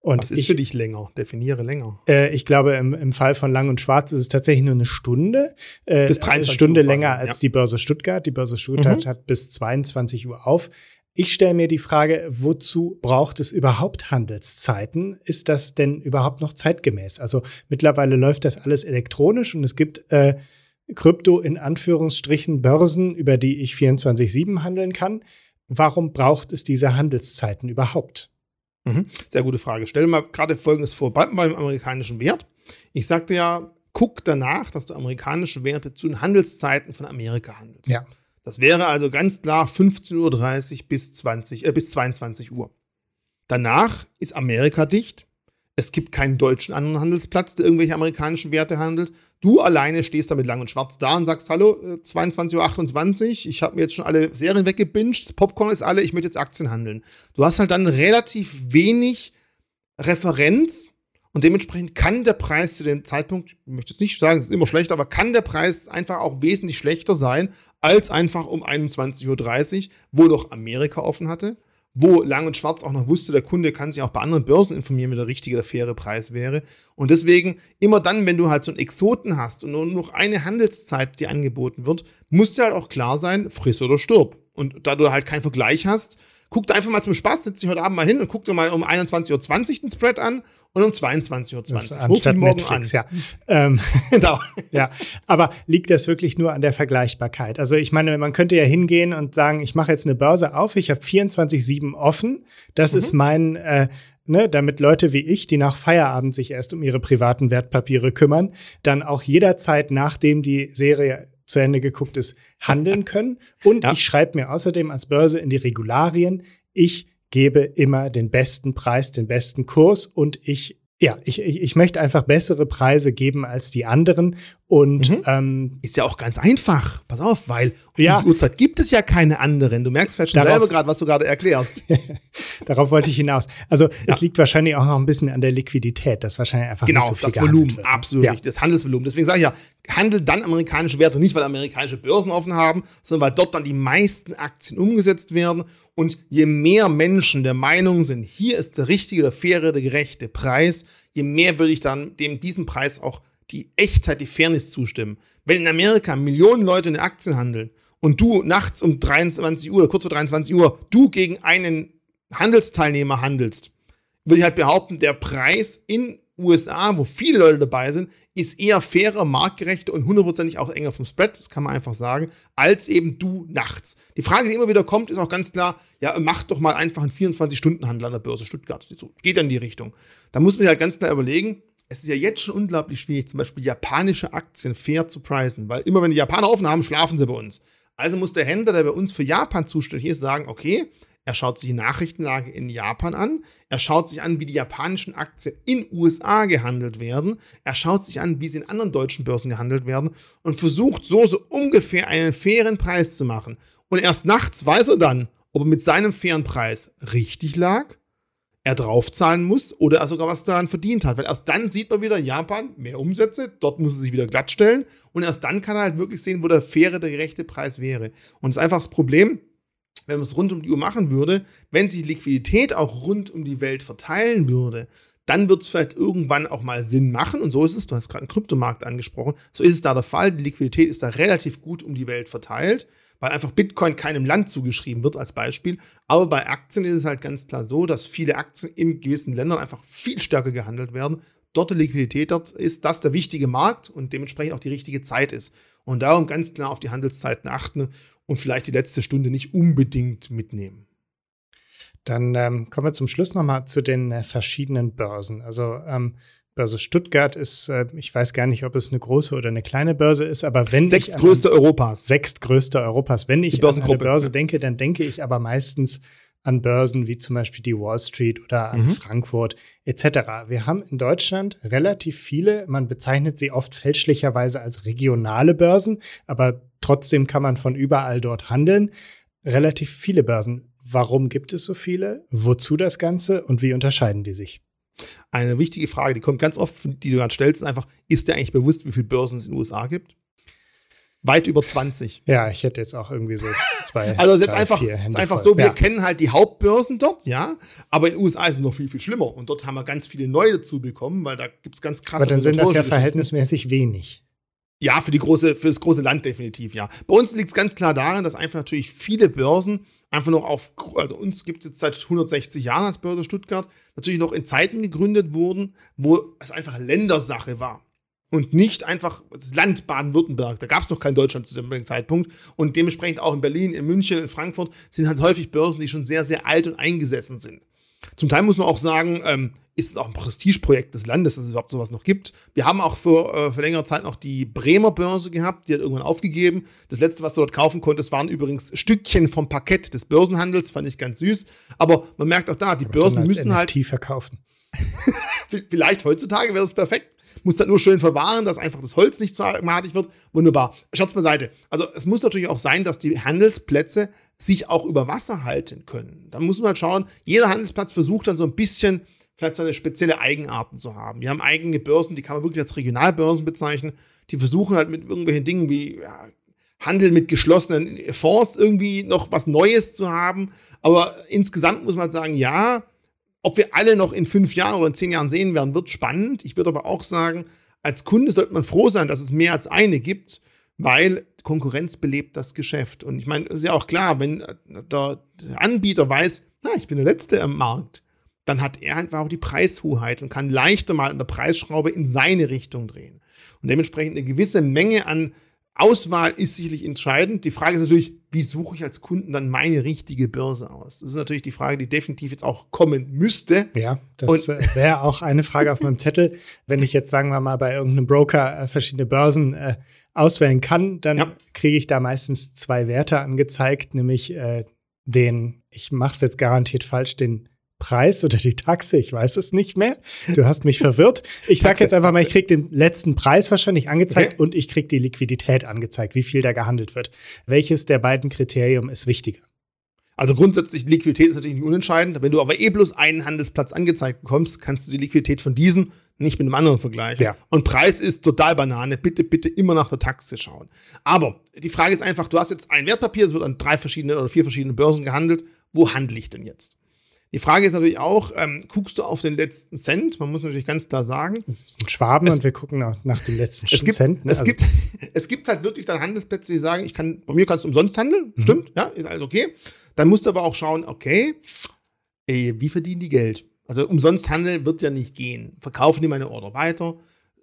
Und Was ist ich, für dich länger? Definiere länger. Äh, ich glaube, im, im Fall von Lang und Schwarz ist es tatsächlich nur eine Stunde. Äh, bis 23 Eine Stunde Uhr länger als ja. die Börse Stuttgart. Die Börse Stuttgart mhm. hat bis 22 Uhr auf. Ich stelle mir die Frage, wozu braucht es überhaupt Handelszeiten? Ist das denn überhaupt noch zeitgemäß? Also mittlerweile läuft das alles elektronisch und es gibt äh, Krypto in Anführungsstrichen Börsen, über die ich 24-7 handeln kann. Warum braucht es diese Handelszeiten überhaupt? Mhm. Sehr gute Frage. Stell dir mal gerade Folgendes vor. Beim, beim amerikanischen Wert. Ich sagte ja, guck danach, dass du amerikanische Werte zu den Handelszeiten von Amerika handelst. Ja. Das wäre also ganz klar 15.30 Uhr bis, 20, äh, bis 22 Uhr. Danach ist Amerika dicht. Es gibt keinen deutschen anderen Handelsplatz, der irgendwelche amerikanischen Werte handelt. Du alleine stehst da mit lang und schwarz da und sagst, hallo, 22.28 äh, Uhr, ich habe mir jetzt schon alle Serien weggebinged, Popcorn ist alle, ich möchte jetzt Aktien handeln. Du hast halt dann relativ wenig Referenz und dementsprechend kann der Preis zu dem Zeitpunkt, ich möchte jetzt nicht sagen, es ist immer schlecht, aber kann der Preis einfach auch wesentlich schlechter sein als einfach um 21.30 Uhr, wo noch Amerika offen hatte wo Lang und Schwarz auch noch wusste, der Kunde kann sich auch bei anderen Börsen informieren, wie der richtige, der faire Preis wäre. Und deswegen, immer dann, wenn du halt so einen Exoten hast und nur noch eine Handelszeit dir angeboten wird, muss dir halt auch klar sein, friss oder stirb. Und da du halt keinen Vergleich hast, guck dir einfach mal zum Spaß, setz dich heute Abend mal hin und guck dir mal um 21.20 Uhr den Spread an und um 22.20 Uhr. Ruf ihn morgen Netflix, an. Ja. Ähm, genau. ja, aber liegt das wirklich nur an der Vergleichbarkeit? Also ich meine, man könnte ja hingehen und sagen, ich mache jetzt eine Börse auf, ich habe 24-7 offen, das mhm. ist mein äh, Ne, damit Leute wie ich, die nach Feierabend sich erst um ihre privaten Wertpapiere kümmern, dann auch jederzeit, nachdem die Serie zu Ende geguckt ist, handeln können. Und ja. ich schreibe mir außerdem als Börse in die Regularien, ich gebe immer den besten Preis, den besten Kurs und ich ja, ich, ich, ich möchte einfach bessere Preise geben als die anderen. Und mhm. ähm, ist ja auch ganz einfach. Pass auf, weil ja. um die Uhrzeit gibt es ja keine anderen. Du merkst vielleicht schon darauf, selber gerade, was du gerade erklärst. darauf wollte ich hinaus. Also ja. es liegt wahrscheinlich auch noch ein bisschen an der Liquidität, das wahrscheinlich einfach genau, nicht so viel das Volumen, wird. absolut, ja. das Handelsvolumen. Deswegen sage ich ja, handelt dann amerikanische Werte nicht, weil amerikanische Börsen offen haben, sondern weil dort dann die meisten Aktien umgesetzt werden. Und je mehr Menschen der Meinung sind, hier ist der richtige, der faire, der gerechte Preis, je mehr würde ich dann dem diesem Preis auch die Echtheit, die Fairness zustimmen. Wenn in Amerika Millionen Leute in Aktien handeln und du nachts um 23 Uhr, kurz vor 23 Uhr, du gegen einen Handelsteilnehmer handelst, würde ich halt behaupten, der Preis in USA, wo viele Leute dabei sind, ist eher fairer, marktgerechter und hundertprozentig auch enger vom Spread, das kann man einfach sagen, als eben du nachts. Die Frage, die immer wieder kommt, ist auch ganz klar, ja, mach doch mal einfach einen 24-Stunden-Handel an der Börse Stuttgart. Geht in die Richtung. Da muss man sich halt ganz klar überlegen, es ist ja jetzt schon unglaublich schwierig, zum Beispiel japanische Aktien fair zu preisen, weil immer wenn die Japaner offen haben, schlafen sie bei uns. Also muss der Händler, der bei uns für Japan zuständig ist, sagen, okay, er schaut sich die Nachrichtenlage in Japan an. Er schaut sich an, wie die japanischen Aktien in USA gehandelt werden. Er schaut sich an, wie sie in anderen deutschen Börsen gehandelt werden und versucht so, so ungefähr einen fairen Preis zu machen. Und erst nachts weiß er dann, ob er mit seinem fairen Preis richtig lag, er draufzahlen muss oder er sogar was daran verdient hat. Weil erst dann sieht man wieder, Japan, mehr Umsätze, dort muss er sich wieder glattstellen und erst dann kann er halt wirklich sehen, wo der faire, der gerechte Preis wäre. Und das ist einfach das Problem, wenn man es rund um die Uhr machen würde, wenn sich Liquidität auch rund um die Welt verteilen würde, dann wird es vielleicht irgendwann auch mal Sinn machen. Und so ist es, du hast gerade einen Kryptomarkt angesprochen, so ist es da der Fall. Die Liquidität ist da relativ gut um die Welt verteilt, weil einfach Bitcoin keinem Land zugeschrieben wird als Beispiel. Aber bei Aktien ist es halt ganz klar so, dass viele Aktien in gewissen Ländern einfach viel stärker gehandelt werden. Dort die Liquidität dort ist das der wichtige Markt und dementsprechend auch die richtige Zeit ist. Und darum ganz klar auf die Handelszeiten achten und vielleicht die letzte Stunde nicht unbedingt mitnehmen. Dann ähm, kommen wir zum Schluss nochmal zu den äh, verschiedenen Börsen. Also ähm, Börse Stuttgart ist, äh, ich weiß gar nicht, ob es eine große oder eine kleine Börse ist, aber wenn Sechstgrößte ich Europas. Sechstgrößte Europas. Wenn ich an eine Börse denke, dann denke ich aber meistens an Börsen wie zum Beispiel die Wall Street oder an mhm. Frankfurt etc. Wir haben in Deutschland relativ viele, man bezeichnet sie oft fälschlicherweise als regionale Börsen, aber trotzdem kann man von überall dort handeln. Relativ viele Börsen. Warum gibt es so viele? Wozu das Ganze und wie unterscheiden die sich? Eine wichtige Frage, die kommt ganz oft, die du gerade stellst, ist einfach, ist dir eigentlich bewusst, wie viele Börsen es in den USA gibt? Weit über 20. Ja, ich hätte jetzt auch irgendwie so zwei. also es ist jetzt einfach, ist einfach so, wir ja. kennen halt die Hauptbörsen dort, ja, aber in den USA ist es noch viel, viel schlimmer. Und dort haben wir ganz viele neue dazu bekommen, weil da gibt es ganz krasse. Aber dann sind das ja verhältnismäßig wenig. Ja, für, die große, für das große Land definitiv, ja. Bei uns liegt es ganz klar daran, dass einfach natürlich viele Börsen einfach noch auf, also uns gibt es jetzt seit 160 Jahren als Börse Stuttgart, natürlich noch in Zeiten gegründet wurden, wo es einfach Ländersache war und nicht einfach das Land Baden-Württemberg. Da gab es noch kein Deutschland zu dem Zeitpunkt. Und dementsprechend auch in Berlin, in München, in Frankfurt sind halt häufig Börsen, die schon sehr, sehr alt und eingesessen sind. Zum Teil muss man auch sagen, ähm, ist es auch ein Prestigeprojekt des Landes, dass es überhaupt sowas noch gibt. Wir haben auch für, äh, für längere Zeit noch die Bremer Börse gehabt, die hat irgendwann aufgegeben. Das letzte, was du dort kaufen konntest, waren übrigens Stückchen vom Parkett des Börsenhandels, fand ich ganz süß. Aber man merkt auch da, die Aber Börsen müssen NFT halt. verkaufen. Vielleicht heutzutage wäre es perfekt. Muss das nur schön verwahren, dass einfach das Holz nicht zu armatisch wird. Wunderbar. Schaut's beiseite. Also es muss natürlich auch sein, dass die Handelsplätze sich auch über Wasser halten können. Da muss man halt schauen, jeder Handelsplatz versucht dann so ein bisschen vielleicht so eine spezielle Eigenarten zu haben. Wir haben eigene Börsen, die kann man wirklich als Regionalbörsen bezeichnen. Die versuchen halt mit irgendwelchen Dingen wie ja, Handel mit geschlossenen Fonds irgendwie noch was Neues zu haben. Aber insgesamt muss man halt sagen, ja, ob wir alle noch in fünf Jahren oder in zehn Jahren sehen werden, wird spannend. Ich würde aber auch sagen, als Kunde sollte man froh sein, dass es mehr als eine gibt, weil Konkurrenz belebt das Geschäft. Und ich meine, es ist ja auch klar, wenn der Anbieter weiß, na, ich bin der Letzte am Markt, dann hat er einfach auch die Preishoheit und kann leichter mal an der Preisschraube in seine Richtung drehen. Und dementsprechend eine gewisse Menge an Auswahl ist sicherlich entscheidend. Die Frage ist natürlich, wie suche ich als Kunden dann meine richtige Börse aus? Das ist natürlich die Frage, die definitiv jetzt auch kommen müsste. Ja, das äh, wäre auch eine Frage auf meinem Zettel. Wenn ich jetzt, sagen wir mal, bei irgendeinem Broker äh, verschiedene Börsen äh, auswählen kann, dann ja. kriege ich da meistens zwei Werte angezeigt, nämlich äh, den, ich mache es jetzt garantiert falsch, den Preis oder die Taxe, ich weiß es nicht mehr. Du hast mich verwirrt. Ich sage jetzt einfach mal, ich krieg den letzten Preis wahrscheinlich angezeigt okay. und ich krieg die Liquidität angezeigt, wie viel da gehandelt wird. Welches der beiden Kriterien ist wichtiger? Also grundsätzlich, Liquidität ist natürlich nicht unentscheidend. Wenn du aber eh bloß einen Handelsplatz angezeigt bekommst, kannst du die Liquidität von diesem nicht mit einem anderen vergleichen. Ja. Und Preis ist total Banane. Bitte, bitte immer nach der Taxe schauen. Aber die Frage ist einfach, du hast jetzt ein Wertpapier, es wird an drei verschiedene oder vier verschiedenen Börsen gehandelt. Wo handle ich denn jetzt? Die Frage ist natürlich auch, ähm, guckst du auf den letzten Cent? Man muss natürlich ganz klar sagen. Wir sind Schwaben es, und wir gucken nach, nach dem letzten es gibt, Cent. Ne? Es, also. gibt, es gibt halt wirklich dann Handelsplätze, die sagen, ich kann, bei mir kannst du umsonst handeln. Mhm. Stimmt, ja, ist alles okay. Dann musst du aber auch schauen, okay, ey, wie verdienen die Geld? Also umsonst handeln wird ja nicht gehen. Verkaufen die meine Order weiter,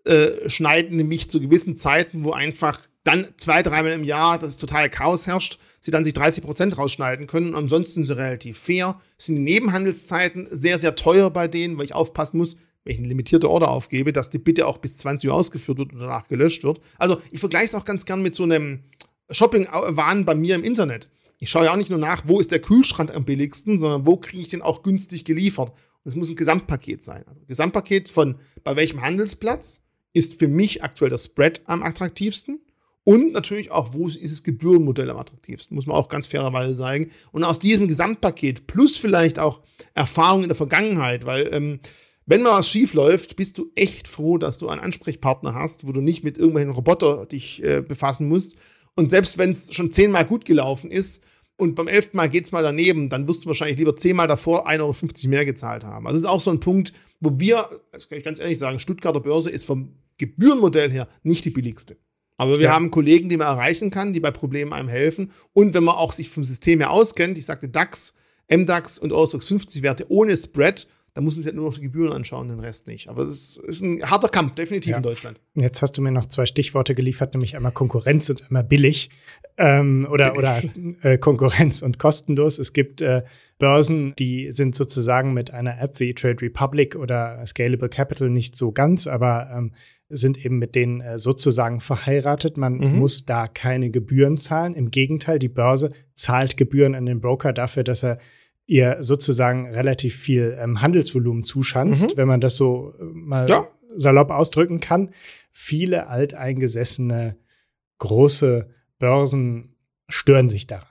äh, schneiden nämlich zu gewissen Zeiten, wo einfach dann zwei, dreimal im Jahr, dass es total Chaos herrscht, sie dann sich 30 Prozent rausschneiden können. ansonsten sind sie relativ fair. Sind die Nebenhandelszeiten sehr, sehr teuer bei denen, weil ich aufpassen muss, wenn ich eine limitierte Order aufgebe, dass die bitte auch bis 20 Uhr ausgeführt wird und danach gelöscht wird. Also ich vergleiche es auch ganz gern mit so einem Shopping-Wahn bei mir im Internet. Ich schaue ja auch nicht nur nach, wo ist der Kühlschrank am billigsten, sondern wo kriege ich den auch günstig geliefert. Und es muss ein Gesamtpaket sein. Also Gesamtpaket von bei welchem Handelsplatz ist für mich aktuell das Spread am attraktivsten und natürlich auch, wo ist das Gebührenmodell am attraktivsten, muss man auch ganz fairerweise sagen. Und aus diesem Gesamtpaket plus vielleicht auch Erfahrung in der Vergangenheit, weil ähm, wenn mal was schief läuft, bist du echt froh, dass du einen Ansprechpartner hast, wo du nicht mit irgendwelchen Roboter dich äh, befassen musst. Und selbst wenn es schon zehnmal gut gelaufen ist und beim elften Mal geht es mal daneben, dann wirst du wahrscheinlich lieber zehnmal davor 1,50 Euro mehr gezahlt haben. Also das ist auch so ein Punkt, wo wir, das kann ich ganz ehrlich sagen, Stuttgarter Börse ist vom Gebührenmodell her nicht die billigste. Aber wir ja. haben Kollegen, die man erreichen kann, die bei Problemen einem helfen. Und wenn man auch sich vom System her auskennt, ich sagte DAX, MDAX und Eurostox 50 Werte ohne Spread, da muss man sich halt nur noch die Gebühren anschauen, den Rest nicht. Aber es ist ein harter Kampf, definitiv ja. in Deutschland. Jetzt hast du mir noch zwei Stichworte geliefert, nämlich einmal Konkurrenz und einmal billig. Ähm, oder oder äh, Konkurrenz und kostenlos. Es gibt äh, Börsen, die sind sozusagen mit einer App wie Trade Republic oder Scalable Capital nicht so ganz, aber ähm, sind eben mit denen äh, sozusagen verheiratet. Man mhm. muss da keine Gebühren zahlen. Im Gegenteil, die Börse zahlt Gebühren an den Broker dafür, dass er ihr sozusagen relativ viel ähm, Handelsvolumen zuschanzt, mhm. wenn man das so äh, mal ja. salopp ausdrücken kann. Viele alteingesessene große Börsen stören sich daran.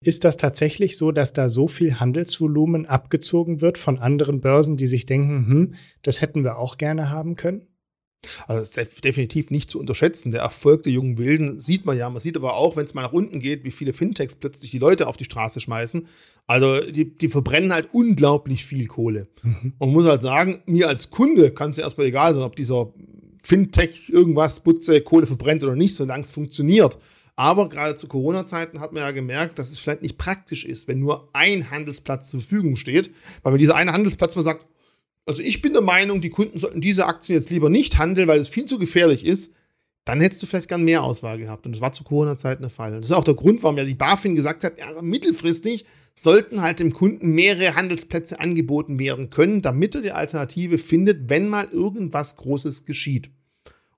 Ist das tatsächlich so, dass da so viel Handelsvolumen abgezogen wird von anderen Börsen, die sich denken, hm, das hätten wir auch gerne haben können? Also das ist definitiv nicht zu unterschätzen. Der Erfolg der jungen Wilden sieht man ja. Man sieht aber auch, wenn es mal nach unten geht, wie viele Fintechs plötzlich die Leute auf die Straße schmeißen. Also die, die verbrennen halt unglaublich viel Kohle. Mhm. Und man muss halt sagen, mir als Kunde kann es ja erstmal egal sein, ob dieser Fintech irgendwas Putze Kohle verbrennt oder nicht, solange es funktioniert. Aber gerade zu Corona-Zeiten hat man ja gemerkt, dass es vielleicht nicht praktisch ist, wenn nur ein Handelsplatz zur Verfügung steht. Weil wenn dieser eine Handelsplatz mal sagt, also ich bin der Meinung, die Kunden sollten diese Aktien jetzt lieber nicht handeln, weil es viel zu gefährlich ist. dann hättest du vielleicht gern mehr Auswahl gehabt. Und das war zu Corona-Zeiten der Fall. Und das ist auch der Grund, warum ja die BaFin gesagt hat, ja, mittelfristig sollten halt dem Kunden mehrere Handelsplätze angeboten werden können, damit er die Alternative findet, wenn mal irgendwas Großes geschieht.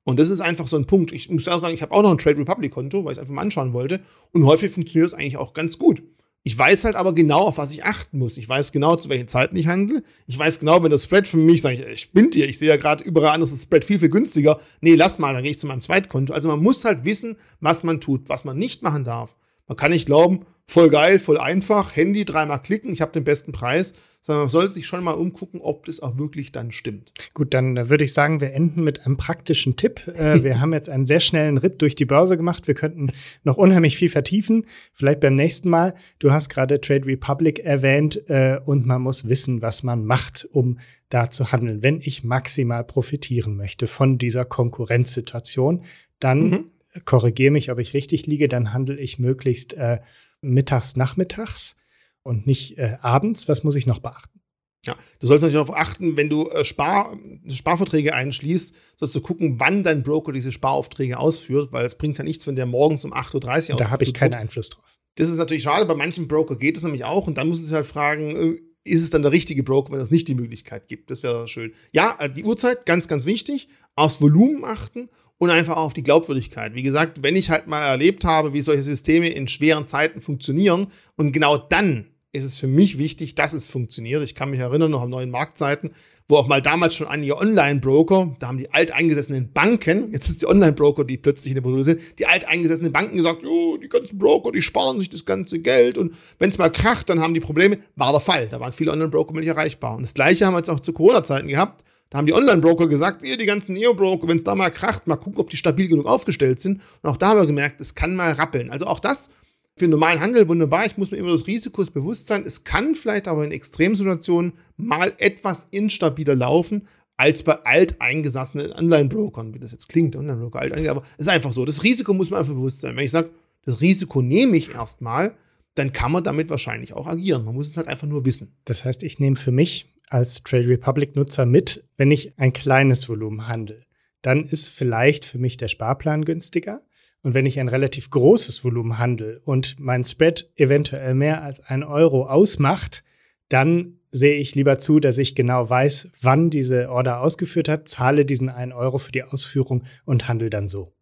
Und das ist einfach so ein Punkt. Ich muss auch sagen, ich habe auch noch ein Trade Republic Konto, weil ich es einfach mal anschauen wollte. Und häufig funktioniert es eigentlich auch ganz gut. Ich weiß halt aber genau, auf was ich achten muss. Ich weiß genau, zu welchen Zeiten ich handle. Ich weiß genau, wenn das Spread für mich, sage ich, ich spinnt dir, ich sehe ja gerade überall anders das Spread viel, viel günstiger. Nee, lass mal, dann gehe ich zu meinem Zweitkonto. Also man muss halt wissen, was man tut, was man nicht machen darf. Man kann nicht glauben, voll geil, voll einfach, Handy dreimal klicken, ich habe den besten Preis, sondern man sollte sich schon mal umgucken, ob das auch wirklich dann stimmt. Gut, dann äh, würde ich sagen, wir enden mit einem praktischen Tipp. Äh, wir haben jetzt einen sehr schnellen Ritt durch die Börse gemacht. Wir könnten noch unheimlich viel vertiefen. Vielleicht beim nächsten Mal. Du hast gerade Trade Republic erwähnt äh, und man muss wissen, was man macht, um da zu handeln. Wenn ich maximal profitieren möchte von dieser Konkurrenzsituation, dann mhm. korrigiere mich, ob ich richtig liege, dann handle ich möglichst äh, mittags, nachmittags und nicht äh, abends. Was muss ich noch beachten? Ja, du sollst natürlich darauf achten, wenn du äh, Spar, Sparverträge einschließt, sollst du gucken, wann dein Broker diese Sparaufträge ausführt, weil es bringt ja nichts, wenn der morgens um 8.30 Uhr Da habe ich keinen Einfluss drauf. Das ist natürlich schade, bei manchen Broker geht es nämlich auch und dann muss du dich halt fragen, äh, ist es dann der richtige Broker, wenn es nicht die Möglichkeit gibt? Das wäre schön. Ja, äh, die Uhrzeit, ganz, ganz wichtig. Aufs Volumen achten und einfach auch auf die Glaubwürdigkeit. Wie gesagt, wenn ich halt mal erlebt habe, wie solche Systeme in schweren Zeiten funktionieren und genau dann ist es für mich wichtig, dass es funktioniert. Ich kann mich erinnern, noch an neuen Marktzeiten, wo auch mal damals schon einige Online-Broker, da haben die alteingesessenen Banken, jetzt sind die Online-Broker, die plötzlich in der Produktion sind, die alteingesessenen Banken gesagt, jo, die ganzen Broker, die sparen sich das ganze Geld und wenn es mal kracht, dann haben die Probleme. War der Fall. Da waren viele Online-Broker nicht erreichbar. Und das Gleiche haben wir jetzt auch zu Corona-Zeiten gehabt. Da haben die Online-Broker gesagt, ihr, die ganzen Neo-Broker, wenn es da mal kracht, mal gucken, ob die stabil genug aufgestellt sind. Und auch da haben wir gemerkt, es kann mal rappeln. Also auch das für den normalen Handel wunderbar. Ich muss mir immer des Risikos bewusst sein. Es kann vielleicht aber in Extremsituationen mal etwas instabiler laufen als bei alteingesessenen Online-Brokern, wie das jetzt klingt, Online-Broker, alt aber es ist einfach so. Das Risiko muss man einfach bewusst sein. Wenn ich sage, das Risiko nehme ich erstmal, dann kann man damit wahrscheinlich auch agieren. Man muss es halt einfach nur wissen. Das heißt, ich nehme für mich als Trade Republic Nutzer mit, wenn ich ein kleines Volumen handle. Dann ist vielleicht für mich der Sparplan günstiger. Und wenn ich ein relativ großes Volumen handle und mein Spread eventuell mehr als ein Euro ausmacht, dann sehe ich lieber zu, dass ich genau weiß, wann diese Order ausgeführt hat, zahle diesen einen Euro für die Ausführung und handle dann so.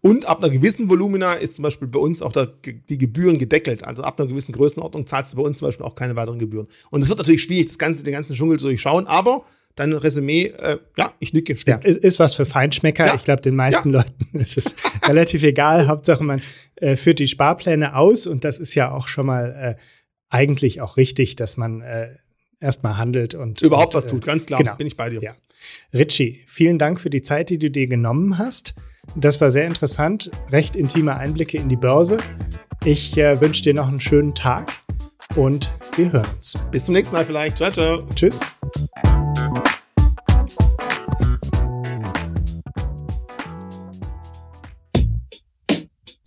Und ab einer gewissen Volumina ist zum Beispiel bei uns auch der, die Gebühren gedeckelt. Also ab einer gewissen Größenordnung zahlst du bei uns zum Beispiel auch keine weiteren Gebühren. Und es wird natürlich schwierig, das ganze, den ganzen Dschungel zu durchschauen, aber dein Resümee, äh, ja, ich nicke. Stimmt. Ja, ist, ist was für Feinschmecker. Ja. Ich glaube, den meisten ja. Leuten ist es relativ egal. Hauptsache, man äh, führt die Sparpläne aus und das ist ja auch schon mal äh, eigentlich auch richtig, dass man äh, erstmal handelt und überhaupt und, was tut. Ganz klar, genau. bin ich bei dir. Ja. Richie, vielen Dank für die Zeit, die du dir genommen hast. Das war sehr interessant. Recht intime Einblicke in die Börse. Ich äh, wünsche dir noch einen schönen Tag und wir hören uns. Bis zum nächsten Mal vielleicht. Ciao, ciao. Tschüss.